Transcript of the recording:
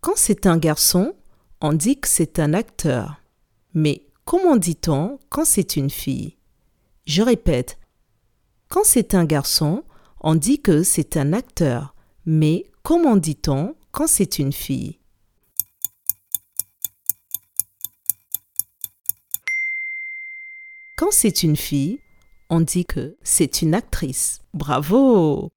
Quand c'est un garçon, on dit que c'est un acteur. Mais comment dit-on quand c'est une fille? Je répète. Quand c'est un garçon, on dit que c'est un acteur. Mais comment dit-on quand c'est une fille? Quand c'est une fille, on dit que c'est une actrice. Bravo